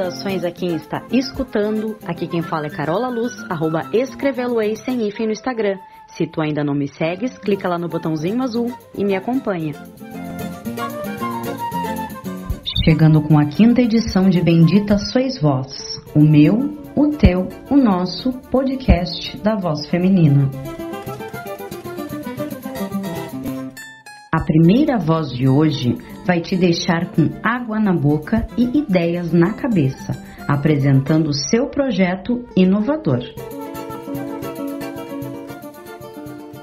Saudações a quem está escutando. Aqui quem fala é Carola Luz, arroba escreveloei sem hífen no Instagram. Se tu ainda não me segues, clica lá no botãozinho azul e me acompanha. Chegando com a quinta edição de Bendita Sois Vós, o meu, o teu, o nosso podcast da voz feminina. A primeira voz de hoje vai te deixar com água na boca e ideias na cabeça, apresentando o seu projeto inovador.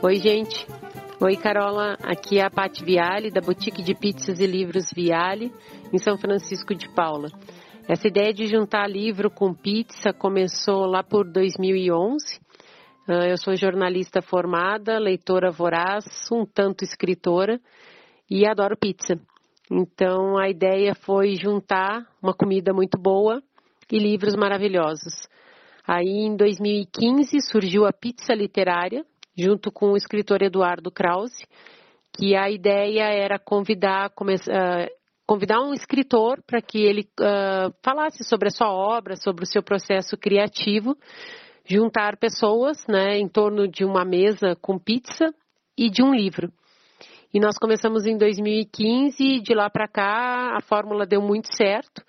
Oi, gente. Oi, Carola. Aqui é a Paty Viale, da Boutique de Pizzas e Livros Viale, em São Francisco de Paula. Essa ideia de juntar livro com pizza começou lá por 2011. Ah, eu sou jornalista formada, leitora voraz, um tanto escritora e adoro pizza. Então a ideia foi juntar uma comida muito boa e livros maravilhosos. Aí em 2015 surgiu a Pizza Literária, junto com o escritor Eduardo Krause, que a ideia era convidar, uh, convidar um escritor para que ele uh, falasse sobre a sua obra, sobre o seu processo criativo, juntar pessoas né, em torno de uma mesa com pizza e de um livro. E nós começamos em 2015 e de lá para cá a fórmula deu muito certo.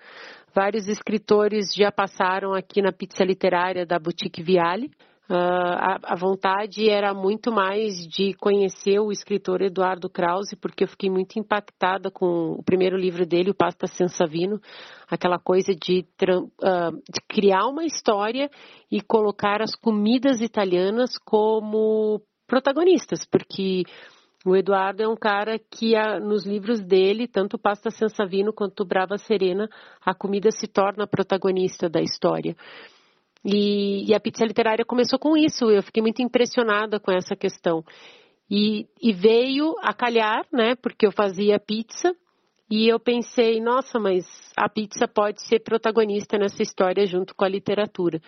Vários escritores já passaram aqui na pizza literária da Boutique Viale. Uh, a, a, vontade era muito mais de conhecer o escritor Eduardo Krause, porque eu fiquei muito impactada com o primeiro livro dele, o Pasta Sensavino, aquela coisa de, uh, de criar uma história e colocar as comidas italianas como protagonistas, porque o Eduardo é um cara que nos livros dele, tanto Pasta Sensavino quanto Brava Serena, a comida se torna protagonista da história. E, e, a pizza literária começou com isso. Eu fiquei muito impressionada com essa questão. E, e, veio a calhar, né? Porque eu fazia pizza e eu pensei, nossa, mas a pizza pode ser protagonista nessa história junto com a literatura.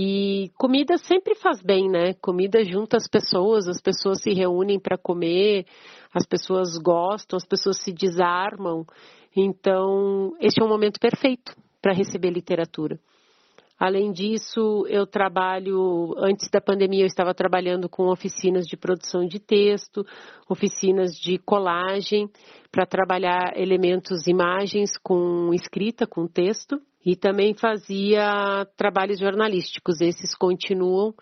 E comida sempre faz bem, né? Comida junta as pessoas, as pessoas se reúnem para comer, as pessoas gostam, as pessoas se desarmam. Então, esse é um momento perfeito para receber literatura. Além disso, eu trabalho, antes da pandemia, eu estava trabalhando com oficinas de produção de texto, oficinas de colagem, para trabalhar elementos, imagens com escrita, com texto, e também fazia trabalhos jornalísticos, esses continuam.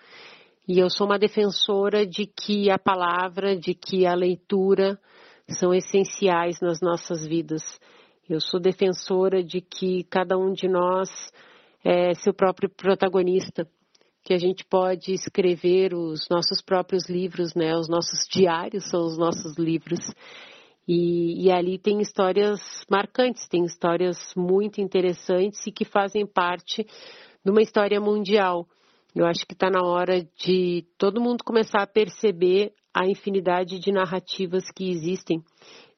E eu sou uma defensora de que a palavra, de que a leitura são essenciais nas nossas vidas. Eu sou defensora de que cada um de nós é, seu próprio protagonista, que a gente pode escrever os nossos próprios livros, né? Os nossos diários são os nossos livros. E, e, ali tem histórias marcantes, tem histórias muito interessantes e que fazem parte de uma história mundial. Eu acho que está na hora de todo mundo começar a perceber a infinidade de narrativas que existem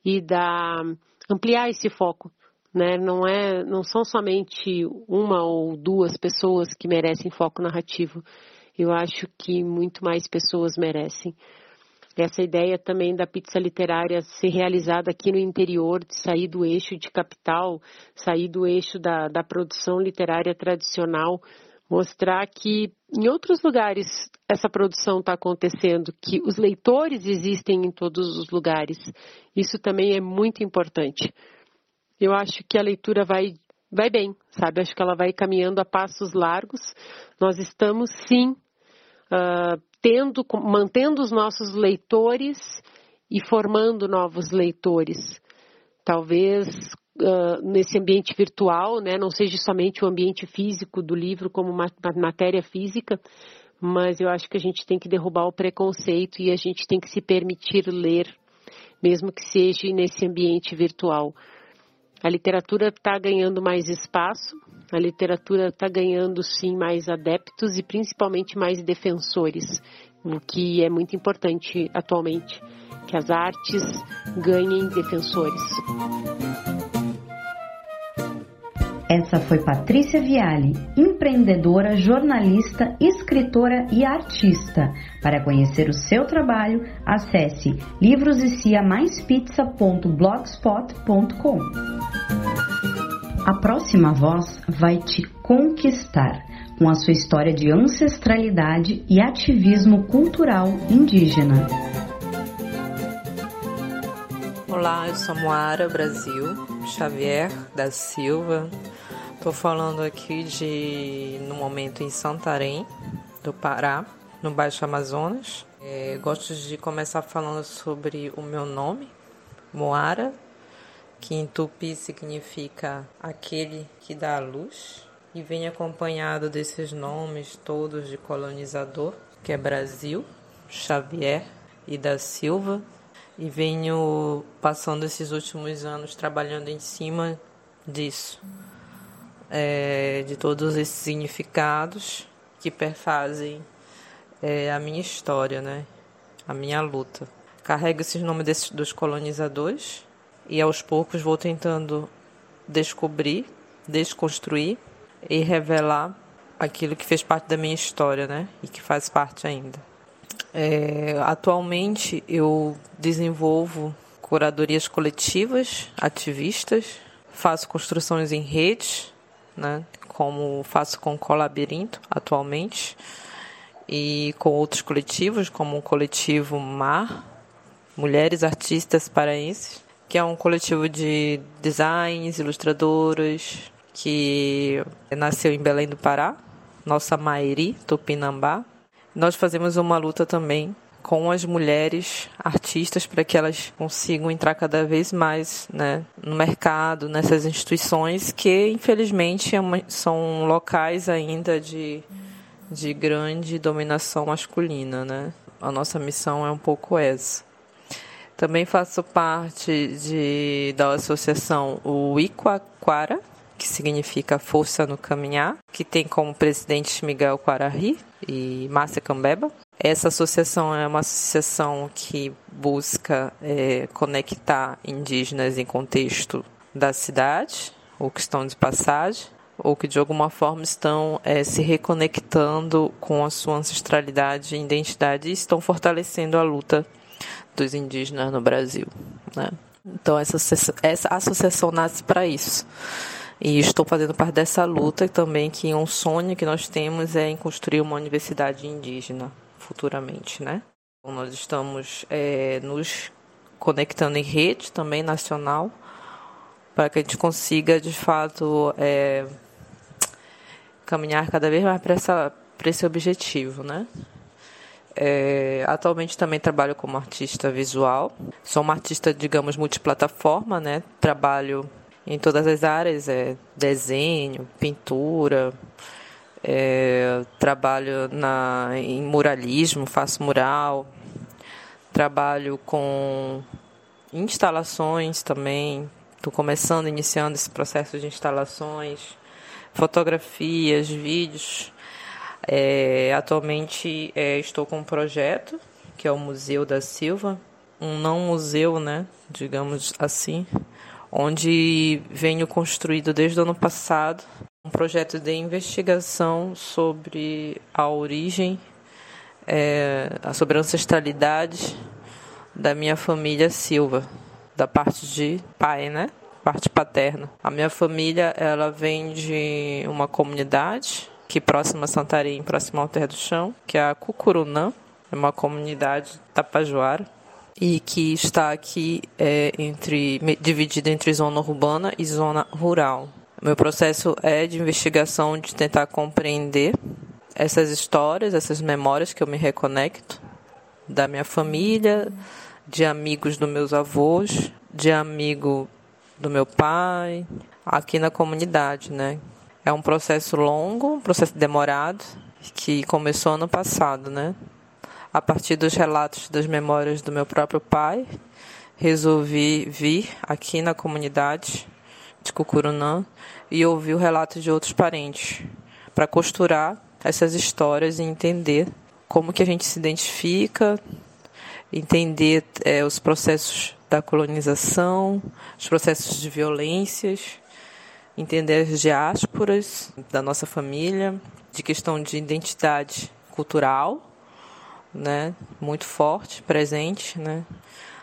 e da, ampliar esse foco né? Não é, não são somente uma ou duas pessoas que merecem foco narrativo. Eu acho que muito mais pessoas merecem. Essa ideia também da pizza literária ser realizada aqui no interior, de sair do eixo de capital, sair do eixo da, da produção literária tradicional, mostrar que em outros lugares essa produção está acontecendo, que os leitores existem em todos os lugares. Isso também é muito importante eu acho que a leitura vai, vai bem, sabe? Acho que ela vai caminhando a passos largos. Nós estamos, sim, uh, tendo, mantendo os nossos leitores e formando novos leitores. Talvez uh, nesse ambiente virtual, né, não seja somente o ambiente físico do livro como uma matéria física, mas eu acho que a gente tem que derrubar o preconceito e a gente tem que se permitir ler, mesmo que seja nesse ambiente virtual. A literatura está ganhando mais espaço, a literatura está ganhando sim mais adeptos e principalmente mais defensores, o que é muito importante atualmente, que as artes ganhem defensores. Essa foi Patrícia Viale, empreendedora, jornalista, escritora e artista. Para conhecer o seu trabalho, acesse livrosiciamaispizza.blogspot.com. A próxima voz vai te conquistar com a sua história de ancestralidade e ativismo cultural indígena. Olá, eu sou Moara Brasil, Xavier da Silva. Estou falando aqui de no momento em Santarém, do Pará, no Baixo Amazonas. É, gosto de começar falando sobre o meu nome, Moara, que em tupi significa aquele que dá a luz, e vem acompanhado desses nomes todos de colonizador, que é Brasil, Xavier e da Silva, e venho passando esses últimos anos trabalhando em cima disso, é, de todos esses significados que perfazem é, a minha história, né? a minha luta. Carrego esses nomes desses, dos colonizadores e aos poucos vou tentando descobrir, desconstruir e revelar aquilo que fez parte da minha história, né? E que faz parte ainda. É, atualmente eu desenvolvo curadorias coletivas, ativistas, faço construções em redes, né? Como faço com o Colabirinto atualmente e com outros coletivos, como o coletivo Mar, Mulheres Artistas Paraenses, que é um coletivo de designs, ilustradoras, que nasceu em Belém do Pará, nossa Mairi, Tupinambá. Nós fazemos uma luta também com as mulheres artistas para que elas consigam entrar cada vez mais né, no mercado, nessas instituições que, infelizmente, é são locais ainda de, de grande dominação masculina. Né? A nossa missão é um pouco essa. Também faço parte de, da associação o Iquaquara, que significa Força no Caminhar, que tem como presidente Miguel Quarari e Márcia Cambeba. Essa associação é uma associação que busca é, conectar indígenas em contexto da cidade, ou que estão de passagem, ou que de alguma forma estão é, se reconectando com a sua ancestralidade e identidade e estão fortalecendo a luta dos indígenas no Brasil. Né? Então, essa, essa associação nasce para isso. E estou fazendo parte dessa luta também, que um sonho que nós temos é em construir uma universidade indígena futuramente, né? Então, nós estamos é, nos conectando em rede também nacional para que a gente consiga, de fato, é, caminhar cada vez mais para esse objetivo, né? É, atualmente também trabalho como artista visual. Sou uma artista, digamos, multiplataforma, né? Trabalho em todas as áreas, é desenho, pintura, é, trabalho na, em muralismo, faço mural, trabalho com instalações também. Estou começando, iniciando esse processo de instalações, fotografias, vídeos. É, atualmente é, estou com um projeto que é o Museu da Silva, um não museu, né, digamos assim, onde venho construído desde o ano passado um projeto de investigação sobre a origem, é, sobre a ancestralidade da minha família Silva, da parte de pai, né? Parte paterna. A minha família, ela vem de uma comunidade aqui próxima a Santarém, próxima ao Terra do Chão, que é a Cucurunã, é uma comunidade tapajoara e que está aqui é, entre dividida entre zona urbana e zona rural. Meu processo é de investigação de tentar compreender essas histórias, essas memórias que eu me reconecto da minha família, de amigos dos meus avós, de amigo do meu pai, aqui na comunidade, né? É um processo longo, um processo demorado, que começou ano passado, né? A partir dos relatos das memórias do meu próprio pai, resolvi vir aqui na comunidade de Cucurunã e ouvir o relato de outros parentes, para costurar essas histórias e entender como que a gente se identifica, entender é, os processos da colonização, os processos de violências entender as diásporas da nossa família, de questão de identidade cultural, né, muito forte, presente, né,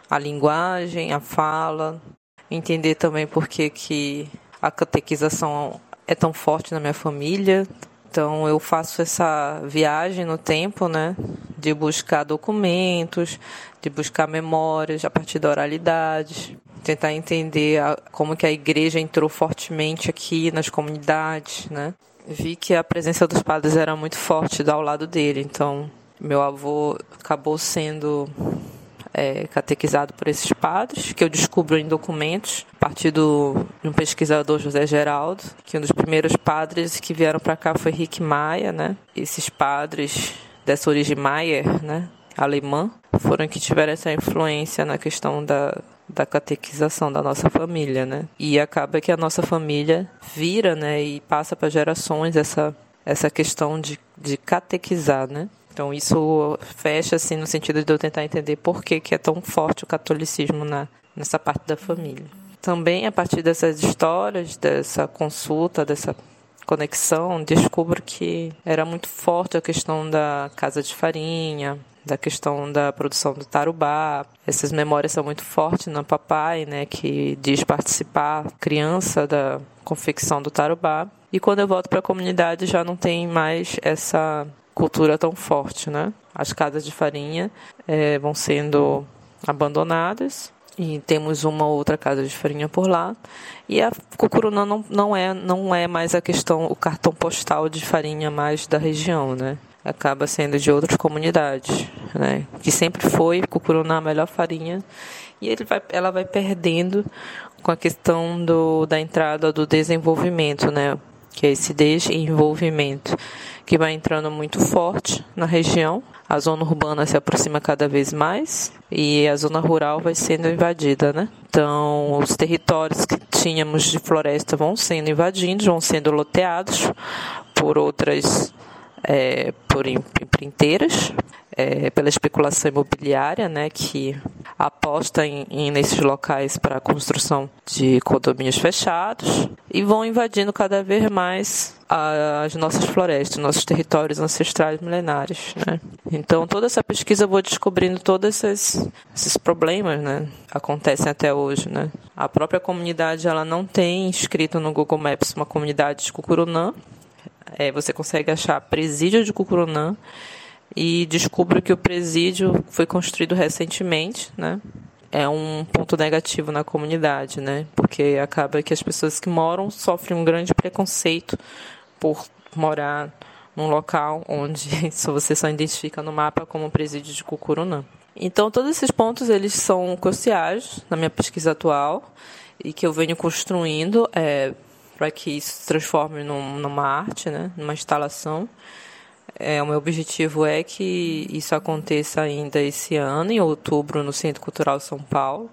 a linguagem, a fala, entender também por que, que a catequização é tão forte na minha família. Então eu faço essa viagem no tempo, né, de buscar documentos, de buscar memórias a partir da oralidade, tentar entender a, como que a igreja entrou fortemente aqui nas comunidades, né? Vi que a presença dos padres era muito forte ao lado dele, então meu avô acabou sendo é, catequizado por esses padres, que eu descubro em documentos, a partir do, de um pesquisador José Geraldo, que um dos primeiros padres que vieram para cá foi Rick Maia, né? Esses padres dessa origem Maier, né? Alemã, foram que tiveram essa influência na questão da, da catequização da nossa família, né? E acaba que a nossa família vira, né, e passa para gerações essa essa questão de, de catequizar, né? Então isso fecha assim no sentido de eu tentar entender por que, que é tão forte o catolicismo na, nessa parte da família. Também a partir dessas histórias, dessa consulta, dessa conexão, descubro que era muito forte a questão da casa de farinha, da questão da produção do tarubá. Essas memórias são muito fortes no papai, né, que diz participar criança da confecção do tarubá. E quando eu volto para a comunidade já não tem mais essa cultura tão forte, né? As casas de farinha é, vão sendo abandonadas e temos uma outra casa de farinha por lá. E a cucuruna não, não, é, não é mais a questão, o cartão postal de farinha mais da região, né? Acaba sendo de outras comunidades, né? Que sempre foi cucuruna a melhor farinha. E ele vai, ela vai perdendo com a questão do, da entrada do desenvolvimento, né? Que é esse desenvolvimento que vai entrando muito forte na região. A zona urbana se aproxima cada vez mais e a zona rural vai sendo invadida, né? Então, os territórios que tínhamos de floresta vão sendo invadidos, vão sendo loteados por outras, é, por empreiteiras, é, pela especulação imobiliária, né, que aposta em, em nesses locais para a construção de condomínios fechados e vão invadindo cada vez mais as nossas florestas, nossos territórios ancestrais milenares, né? Então toda essa pesquisa eu vou descobrindo todos esses, esses problemas, né? Acontecem até hoje, né? A própria comunidade ela não tem inscrito no Google Maps uma comunidade de Cucurunã. É, você consegue achar presídio de Cucurunã e descubro que o presídio foi construído recentemente, né? É um ponto negativo na comunidade, né? Porque acaba que as pessoas que moram sofrem um grande preconceito por morar num local onde você só identifica no mapa como presídio de Cucurunã. Então, todos esses pontos eles são cruciais na minha pesquisa atual e que eu venho construindo é, para que isso se transforme num, numa arte, né, numa instalação. É, o meu objetivo é que isso aconteça ainda esse ano, em outubro, no Centro Cultural São Paulo,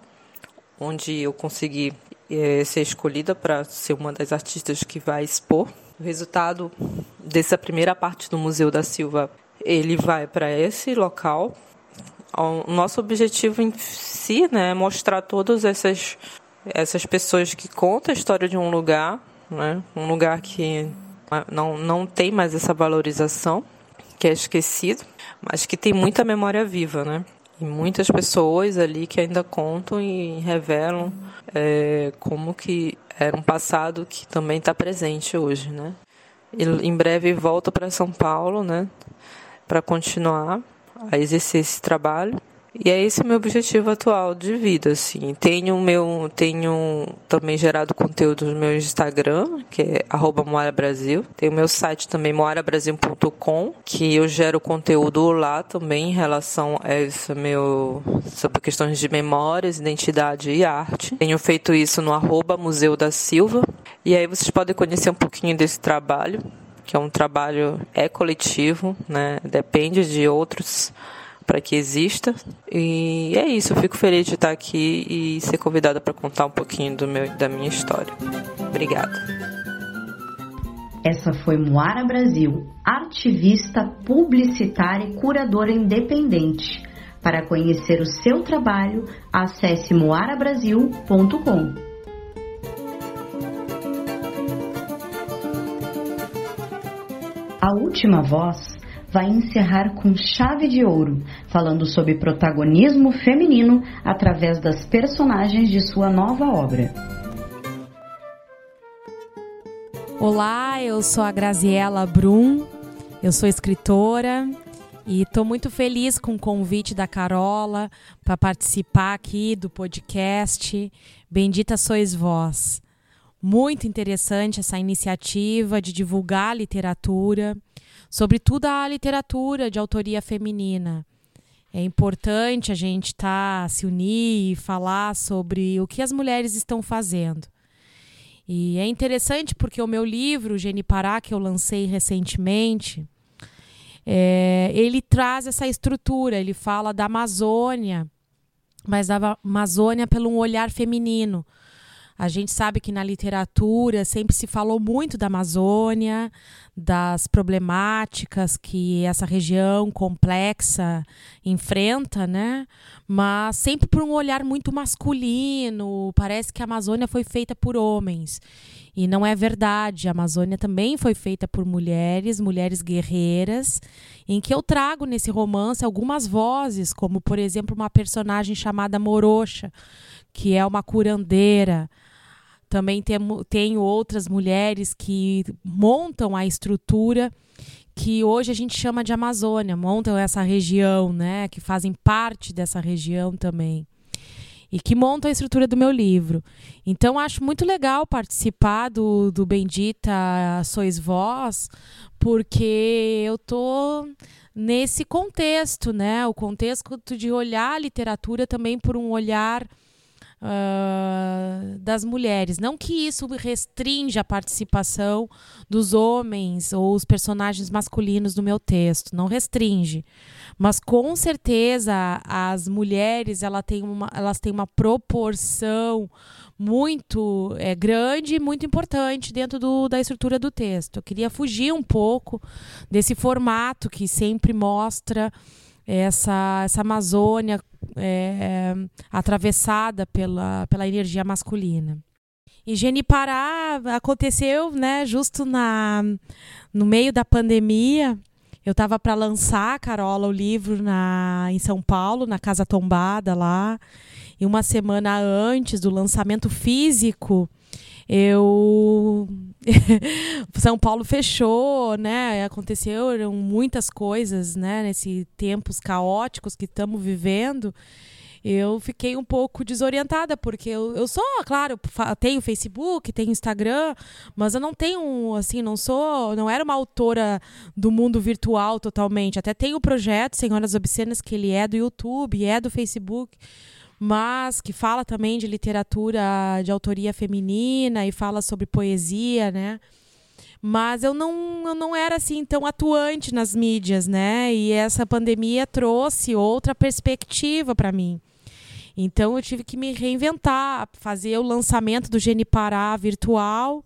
onde eu consegui é, ser escolhida para ser uma das artistas que vai expor. O resultado dessa primeira parte do Museu da Silva, ele vai para esse local. O nosso objetivo em si né, é mostrar todas essas, essas pessoas que contam a história de um lugar, né, um lugar que não, não tem mais essa valorização, que é esquecido, mas que tem muita memória viva, né? E muitas pessoas ali que ainda contam e revelam é, como que era um passado que também está presente hoje, né? E em breve volto para São Paulo, né? Para continuar a exercer esse trabalho e é esse o meu objetivo atual de vida, assim. Tenho meu, tenho também gerado conteúdo no meu Instagram, que é @moarabrasil. Tenho meu site também moarabrasil.com, que eu gero conteúdo lá também em relação a esse meu sobre questões de memórias, identidade e arte. Tenho feito isso no arroba Museu da Silva. E aí vocês podem conhecer um pouquinho desse trabalho, que é um trabalho é coletivo, né? Depende de outros para que exista. E é isso, eu fico feliz de estar aqui e ser convidada para contar um pouquinho do meu, da minha história. Obrigada. Essa foi Moara Brasil, ativista, publicitária e curadora independente. Para conhecer o seu trabalho, acesse moarabrasil.com. A última voz vai encerrar com chave de ouro, falando sobre protagonismo feminino através das personagens de sua nova obra. Olá, eu sou a Graziela Brum, eu sou escritora e estou muito feliz com o convite da Carola para participar aqui do podcast Bendita Sois Vós. Muito interessante essa iniciativa de divulgar literatura, sobretudo a literatura de autoria feminina. É importante a gente tá, se unir e falar sobre o que as mulheres estão fazendo. E é interessante porque o meu livro, Genipará, que eu lancei recentemente, é, ele traz essa estrutura, ele fala da Amazônia, mas da Amazônia pelo um olhar feminino. A gente sabe que na literatura sempre se falou muito da Amazônia, das problemáticas que essa região complexa enfrenta, né? Mas sempre por um olhar muito masculino. Parece que a Amazônia foi feita por homens. E não é verdade. A Amazônia também foi feita por mulheres, mulheres guerreiras, em que eu trago nesse romance algumas vozes, como por exemplo uma personagem chamada Morocha, que é uma curandeira também temo, tenho outras mulheres que montam a estrutura que hoje a gente chama de Amazônia, montam essa região, né, que fazem parte dessa região também. E que montam a estrutura do meu livro. Então, acho muito legal participar do, do Bendita Sois Vós, porque eu tô nesse contexto, né? O contexto de olhar a literatura também por um olhar uh, das mulheres. Não que isso restrinja a participação dos homens ou os personagens masculinos do meu texto, não restringe. Mas com certeza as mulheres ela tem uma, elas têm uma proporção muito é, grande e muito importante dentro do, da estrutura do texto. Eu queria fugir um pouco desse formato que sempre mostra essa, essa Amazônia é, atravessada pela, pela energia masculina. E Genipará aconteceu, né, justo na, no meio da pandemia. Eu estava para lançar, Carola, o livro na, em São Paulo, na Casa Tombada lá. E uma semana antes do lançamento físico, eu São Paulo fechou, né? Aconteceram muitas coisas, né? Nesse tempos caóticos que estamos vivendo. Eu fiquei um pouco desorientada, porque eu, eu sou, claro, tenho Facebook, tenho Instagram, mas eu não tenho, assim, não sou, não era uma autora do mundo virtual totalmente. Até tenho o projeto Senhoras Obscenas, que ele é do YouTube, é do Facebook mas que fala também de literatura de autoria feminina e fala sobre poesia, né? Mas eu não, eu não era assim tão atuante nas mídias, né? E essa pandemia trouxe outra perspectiva para mim. Então eu tive que me reinventar, fazer o lançamento do Genipará virtual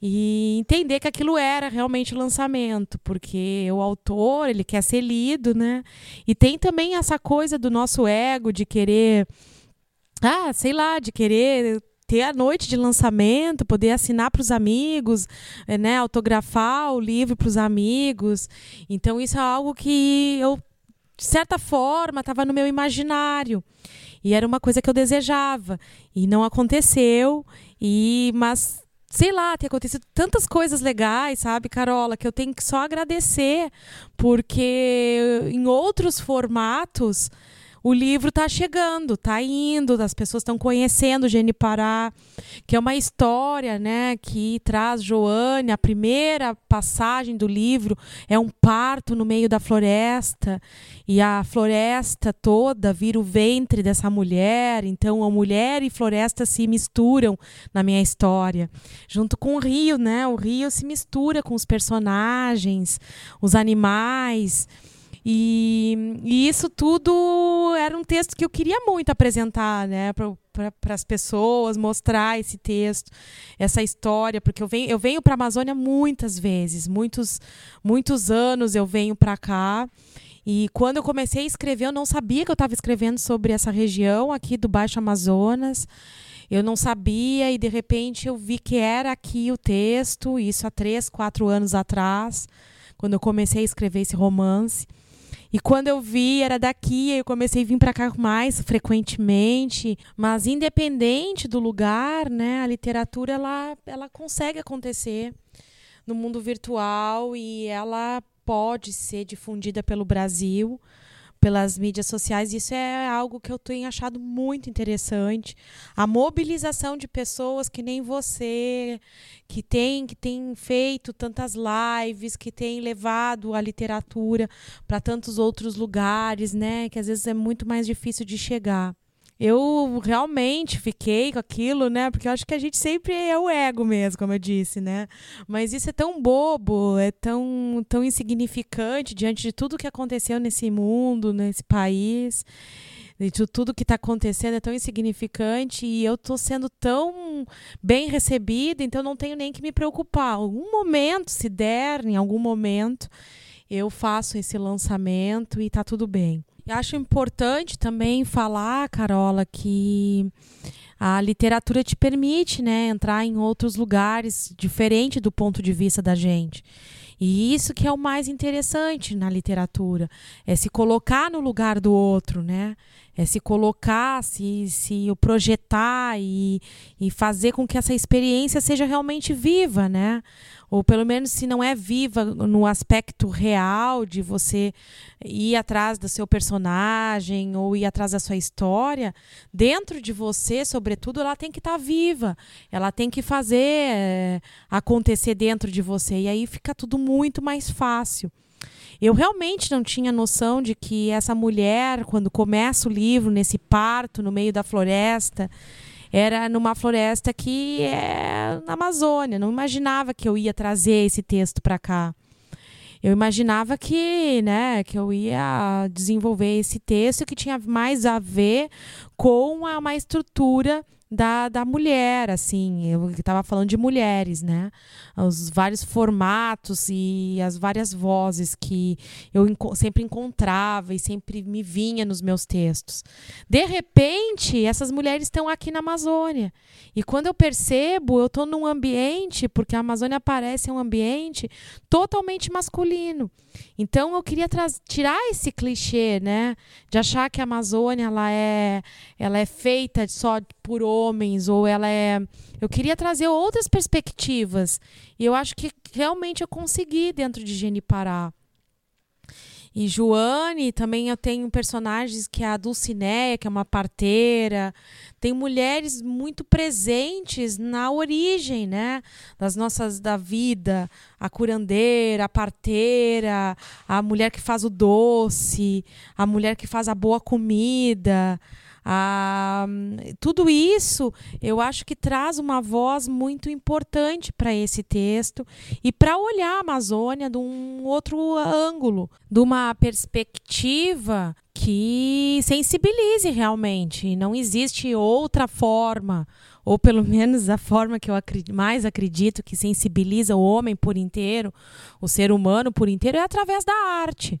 e entender que aquilo era realmente lançamento, porque o autor, ele quer ser lido, né? E tem também essa coisa do nosso ego de querer ah, sei lá, de querer ter a noite de lançamento, poder assinar para os amigos, eh, né, autografar o livro para os amigos. Então isso é algo que eu de certa forma estava no meu imaginário. E era uma coisa que eu desejava e não aconteceu. E mas sei lá, tem acontecido tantas coisas legais, sabe, Carola, que eu tenho que só agradecer, porque em outros formatos o livro está chegando, está indo, as pessoas estão conhecendo Genipará, que é uma história, né, que traz Joane, a primeira passagem do livro é um parto no meio da floresta e a floresta toda vira o ventre dessa mulher, então a mulher e floresta se misturam na minha história, junto com o rio, né? O rio se mistura com os personagens, os animais. E, e, isso tudo era um texto que eu queria muito apresentar, né, para as pessoas, mostrar esse texto, essa história, porque eu venho, eu venho para a Amazônia muitas vezes, muitos, muitos anos eu venho para cá. E quando eu comecei a escrever, eu não sabia que eu estava escrevendo sobre essa região aqui do Baixo Amazonas. Eu não sabia e de repente eu vi que era aqui o texto, isso há três, quatro anos atrás, quando eu comecei a escrever esse romance. E quando eu vi, era daqui, eu comecei a vir para cá mais frequentemente. Mas independente do lugar, né, a literatura ela, ela consegue acontecer. no mundo virtual e ela pode ser difundida pelo Brasil pelas mídias sociais. Isso é algo que eu tenho achado muito interessante. A mobilização de pessoas que nem você, que tem, que tem feito tantas lives, que tem levado a literatura para tantos outros lugares, né? Que às vezes é muito mais difícil de chegar eu realmente fiquei com aquilo, né? Porque eu acho que a gente sempre é o ego mesmo, como eu disse, né? Mas isso é tão bobo, é tão, tão insignificante diante de tudo que aconteceu nesse mundo, nesse país. De tudo que está acontecendo é tão insignificante e eu estou sendo tão bem recebida, então não tenho nem que me preocupar. Algum momento, se der, em algum momento, eu faço esse lançamento e está tudo bem. Acho importante também falar, Carola, que a literatura te permite né, entrar em outros lugares diferente do ponto de vista da gente. E isso que é o mais interessante na literatura, é se colocar no lugar do outro, né? É se colocar, se, se projetar e, e fazer com que essa experiência seja realmente viva, né? Ou pelo menos se não é viva no aspecto real de você ir atrás do seu personagem ou ir atrás da sua história, dentro de você, sobretudo, ela tem que estar tá viva, ela tem que fazer é, acontecer dentro de você e aí fica tudo muito mais fácil. Eu realmente não tinha noção de que essa mulher, quando começa o livro, nesse parto no meio da floresta, era numa floresta que é na Amazônia. Não imaginava que eu ia trazer esse texto para cá. Eu imaginava que, né, que eu ia desenvolver esse texto que tinha mais a ver com uma estrutura da, da mulher, assim, eu estava falando de mulheres, né? Os vários formatos e as várias vozes que eu enco sempre encontrava e sempre me vinha nos meus textos. De repente, essas mulheres estão aqui na Amazônia. E quando eu percebo, eu estou num ambiente, porque a Amazônia parece um ambiente totalmente masculino. Então eu queria tirar esse clichê, né, de achar que a Amazônia ela é, ela é feita só por homens ou ela é. Eu queria trazer outras perspectivas e eu acho que realmente eu consegui dentro de Genipará. E Joane, também eu tenho personagens que é a Dulcineia, que é uma parteira. Tem mulheres muito presentes na origem, né? Das nossas da vida. A curandeira, a parteira, a mulher que faz o doce, a mulher que faz a boa comida. Ah, tudo isso eu acho que traz uma voz muito importante para esse texto e para olhar a Amazônia de um outro ângulo, de uma perspectiva que sensibilize realmente. Não existe outra forma, ou pelo menos a forma que eu mais acredito que sensibiliza o homem por inteiro, o ser humano por inteiro, é através da arte.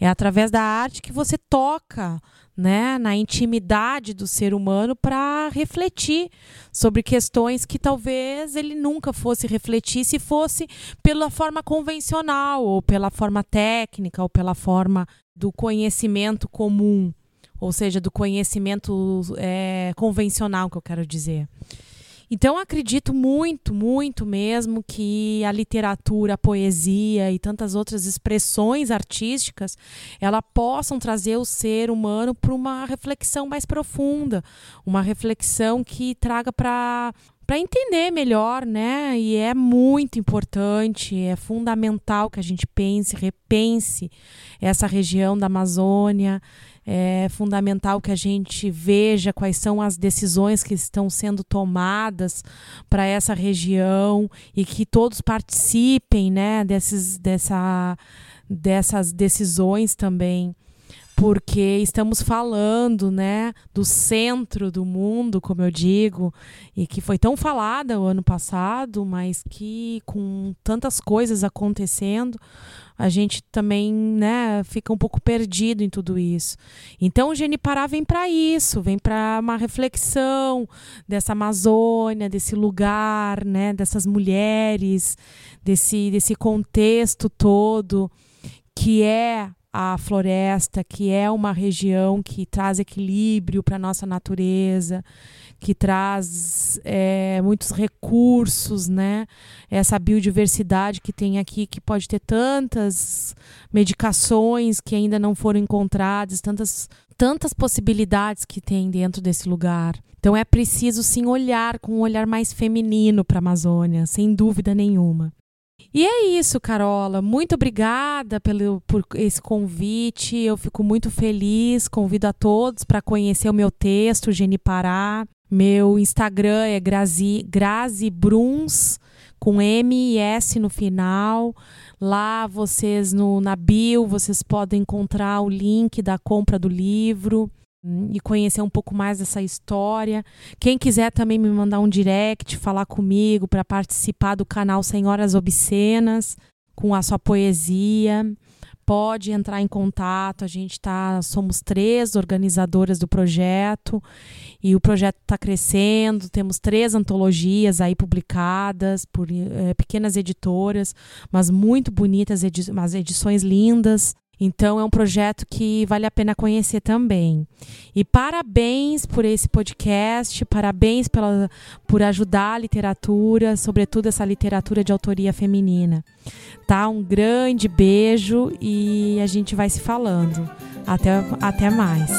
É através da arte que você toca né, na intimidade do ser humano para refletir sobre questões que talvez ele nunca fosse refletir se fosse pela forma convencional, ou pela forma técnica, ou pela forma do conhecimento comum, ou seja, do conhecimento é, convencional, que eu quero dizer. Então, acredito muito, muito mesmo que a literatura, a poesia e tantas outras expressões artísticas, ela possam trazer o ser humano para uma reflexão mais profunda, uma reflexão que traga para para entender melhor, né? E é muito importante, é fundamental que a gente pense, repense essa região da Amazônia, é fundamental que a gente veja quais são as decisões que estão sendo tomadas para essa região e que todos participem né, desses, dessa, dessas decisões também. Porque estamos falando, né, do centro do mundo, como eu digo, e que foi tão falada o ano passado, mas que com tantas coisas acontecendo, a gente também, né, fica um pouco perdido em tudo isso. Então o Genipará vem para isso, vem para uma reflexão dessa Amazônia, desse lugar, né, dessas mulheres, desse desse contexto todo que é a floresta, que é uma região que traz equilíbrio para a nossa natureza, que traz é, muitos recursos, né? Essa biodiversidade que tem aqui, que pode ter tantas medicações que ainda não foram encontradas, tantas, tantas possibilidades que tem dentro desse lugar. Então é preciso sim olhar com um olhar mais feminino para a Amazônia, sem dúvida nenhuma. E é isso, Carola. Muito obrigada pelo, por esse convite. Eu fico muito feliz. Convido a todos para conhecer o meu texto, Geni Pará. Meu Instagram é Grazi, Grazi Bruns, com M e S no final. Lá vocês, no, na bio, vocês podem encontrar o link da compra do livro e conhecer um pouco mais dessa história. Quem quiser também me mandar um direct, falar comigo para participar do canal Senhoras Obscenas com a sua poesia, pode entrar em contato. A gente tá, somos três organizadoras do projeto e o projeto está crescendo. Temos três antologias aí publicadas por é, pequenas editoras, mas muito bonitas, edi umas edições lindas. Então é um projeto que vale a pena conhecer também. E parabéns por esse podcast, parabéns pela, por ajudar a literatura, sobretudo essa literatura de autoria feminina. Tá? Um grande beijo e a gente vai se falando. Até, até mais.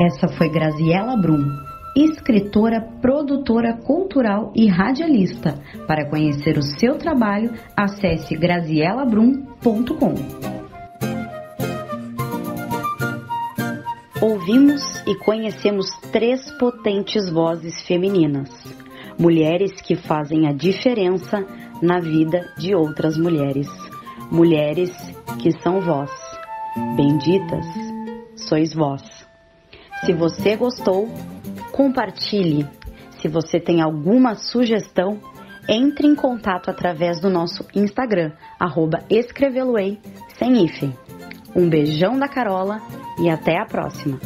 Essa foi Graziela Brum escritora, produtora cultural e radialista. Para conhecer o seu trabalho, acesse grazielabrum.com. Ouvimos e conhecemos três potentes vozes femininas, mulheres que fazem a diferença na vida de outras mulheres, mulheres que são vós. Benditas sois vós. Se você gostou, compartilhe. Se você tem alguma sugestão, entre em contato através do nosso Instagram, arroba escreveloei, sem hífen. Um beijão da Carola e até a próxima!